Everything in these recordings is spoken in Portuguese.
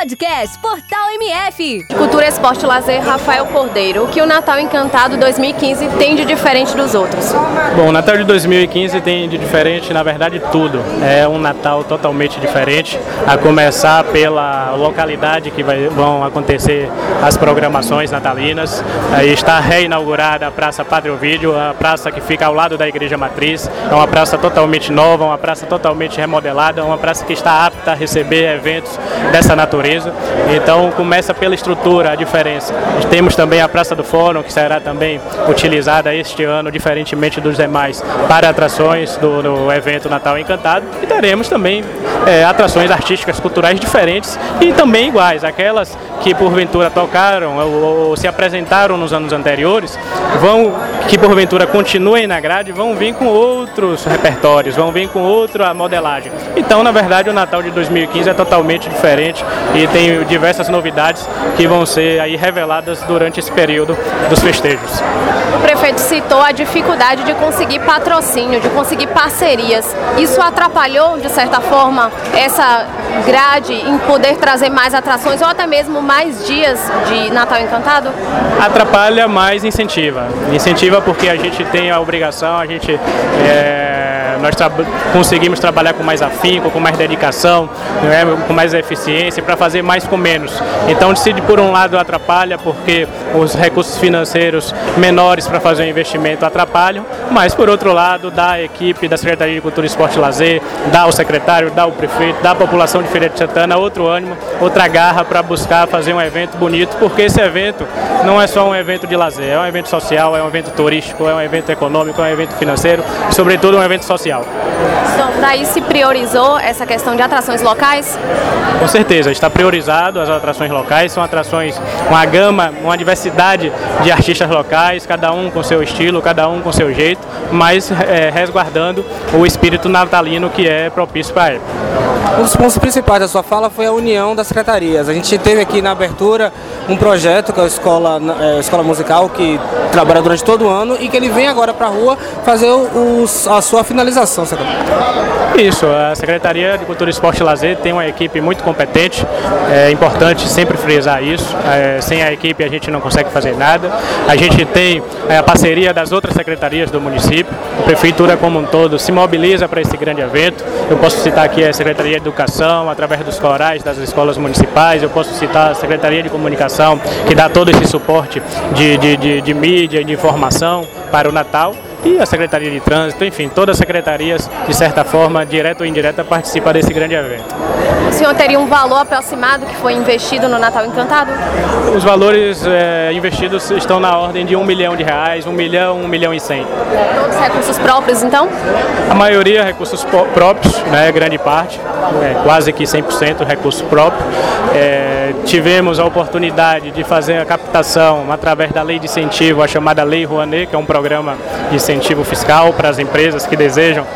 Podcast Portal MF. Cultura, Esporte Lazer, Rafael Cordeiro. O que o Natal Encantado 2015 tem de diferente dos outros? Bom, o Natal de 2015 tem de diferente, na verdade, tudo. É um Natal totalmente diferente, a começar pela localidade que vai, vão acontecer as programações natalinas. Aí está reinaugurada a Praça Padre Ovídio, a praça que fica ao lado da Igreja Matriz. É uma praça totalmente nova, uma praça totalmente remodelada, uma praça que está apta a receber eventos dessa natureza. Então começa pela estrutura a diferença. Temos também a Praça do Fórum, que será também utilizada este ano, diferentemente dos demais, para atrações do, do evento Natal Encantado. E teremos também é, atrações artísticas, culturais diferentes e também iguais, aquelas que porventura tocaram ou, ou se apresentaram nos anos anteriores, vão que porventura continuem na grade, vão vir com outros repertórios, vão vir com outra modelagem. Então, na verdade, o Natal de 2015 é totalmente diferente e tem diversas novidades que vão ser aí reveladas durante esse período dos festejos. O prefeito citou a dificuldade de conseguir patrocínio, de conseguir parcerias. Isso atrapalhou, de certa forma, essa grade em poder trazer mais atrações ou até mesmo mais dias de Natal Encantado? Atrapalha, mas incentiva. Incentiva porque a gente tem a obrigação, a gente. É nós conseguimos trabalhar com mais afinco, com mais dedicação, né, com mais eficiência, para fazer mais com menos. Então, se por um lado atrapalha, porque os recursos financeiros menores para fazer o investimento atrapalham, mas por outro lado, dá a equipe da Secretaria de Cultura, Esporte e Lazer, dá ao secretário, dá ao prefeito, dá à população de Feira de Santana outro ânimo, outra garra para buscar fazer um evento bonito, porque esse evento não é só um evento de lazer, é um evento social, é um evento turístico, é um evento econômico, é um evento financeiro e, sobretudo, um evento social Então, daí se priorizou essa questão de atrações locais? Com certeza, está priorizado as atrações locais, são atrações, uma gama, uma diversidade de artistas locais, cada um com seu estilo, cada um com seu jeito, mas é, resguardando o espírito natalino que é propício para a época. Um dos pontos principais da sua fala foi a união das secretarias. A gente teve aqui na abertura um projeto que é a Escola, é, a escola Musical, que trabalha durante todo o ano e que ele vem agora para a rua fazer o, a sua finalização, secretário. Isso, a Secretaria de Cultura, Esporte e Lazer tem uma equipe muito competente, é importante sempre frisar isso, é, sem a equipe a gente não consegue fazer nada. A gente tem é, a parceria das outras secretarias do município, a Prefeitura como um todo se mobiliza para esse grande evento. Eu posso citar aqui a Secretaria de Educação, através dos corais das escolas municipais, eu posso citar a Secretaria de Comunicação, que dá todo esse suporte de, de, de, de mídia de informação para o Natal e a Secretaria de Trânsito, enfim, todas as secretarias, de certa forma, direta ou indireta, participam desse grande evento. O senhor teria um valor aproximado que foi investido no Natal Encantado? Os valores é, investidos estão na ordem de um milhão de reais, um milhão, um milhão e cem. Todos recursos próprios, então? A maioria recursos próprios, né, grande parte, é, quase que 100% recurso próprio. É, tivemos a oportunidade de fazer a captação através da lei de incentivo, a chamada Lei Rouanet, que é um programa de incentivo fiscal para as empresas que desejam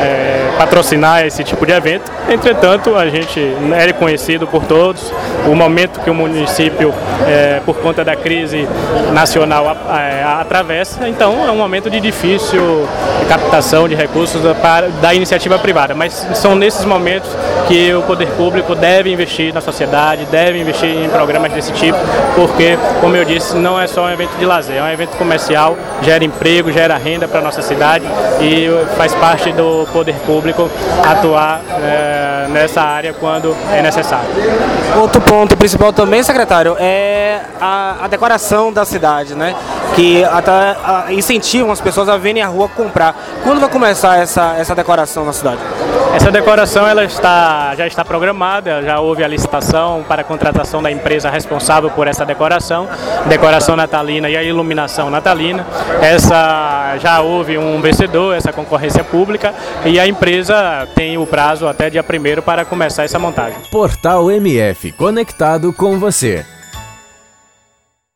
é, patrocinar esse tipo de evento. Entretanto, a gente é reconhecido por todos o momento que o município, é, por conta da crise nacional, é, atravessa. Então, é um momento de difícil captação de recursos para, da iniciativa privada. Mas são nesses momentos que o poder público deve investir na sociedade, deve investir em programas desse tipo, porque, como eu disse, não é só um evento de lazer, é um evento comercial, gera emprego, gera renda para a nossa cidade e faz parte do poder público atuar é, nessa área quando é necessário. Outro ponto principal também, secretário, é a, a decoração da cidade, né? Que até a, incentivam as pessoas a virem à rua comprar. Quando vai começar essa, essa decoração na cidade? Essa decoração ela está, já está programada, já houve a licitação para a contratação da empresa responsável por essa decoração, decoração natalina e a iluminação natalina. Essa já houve um vencedor, essa concorrência pública, e a empresa tem o prazo até dia 1 para começar essa montagem. Portal MF, conectado com você.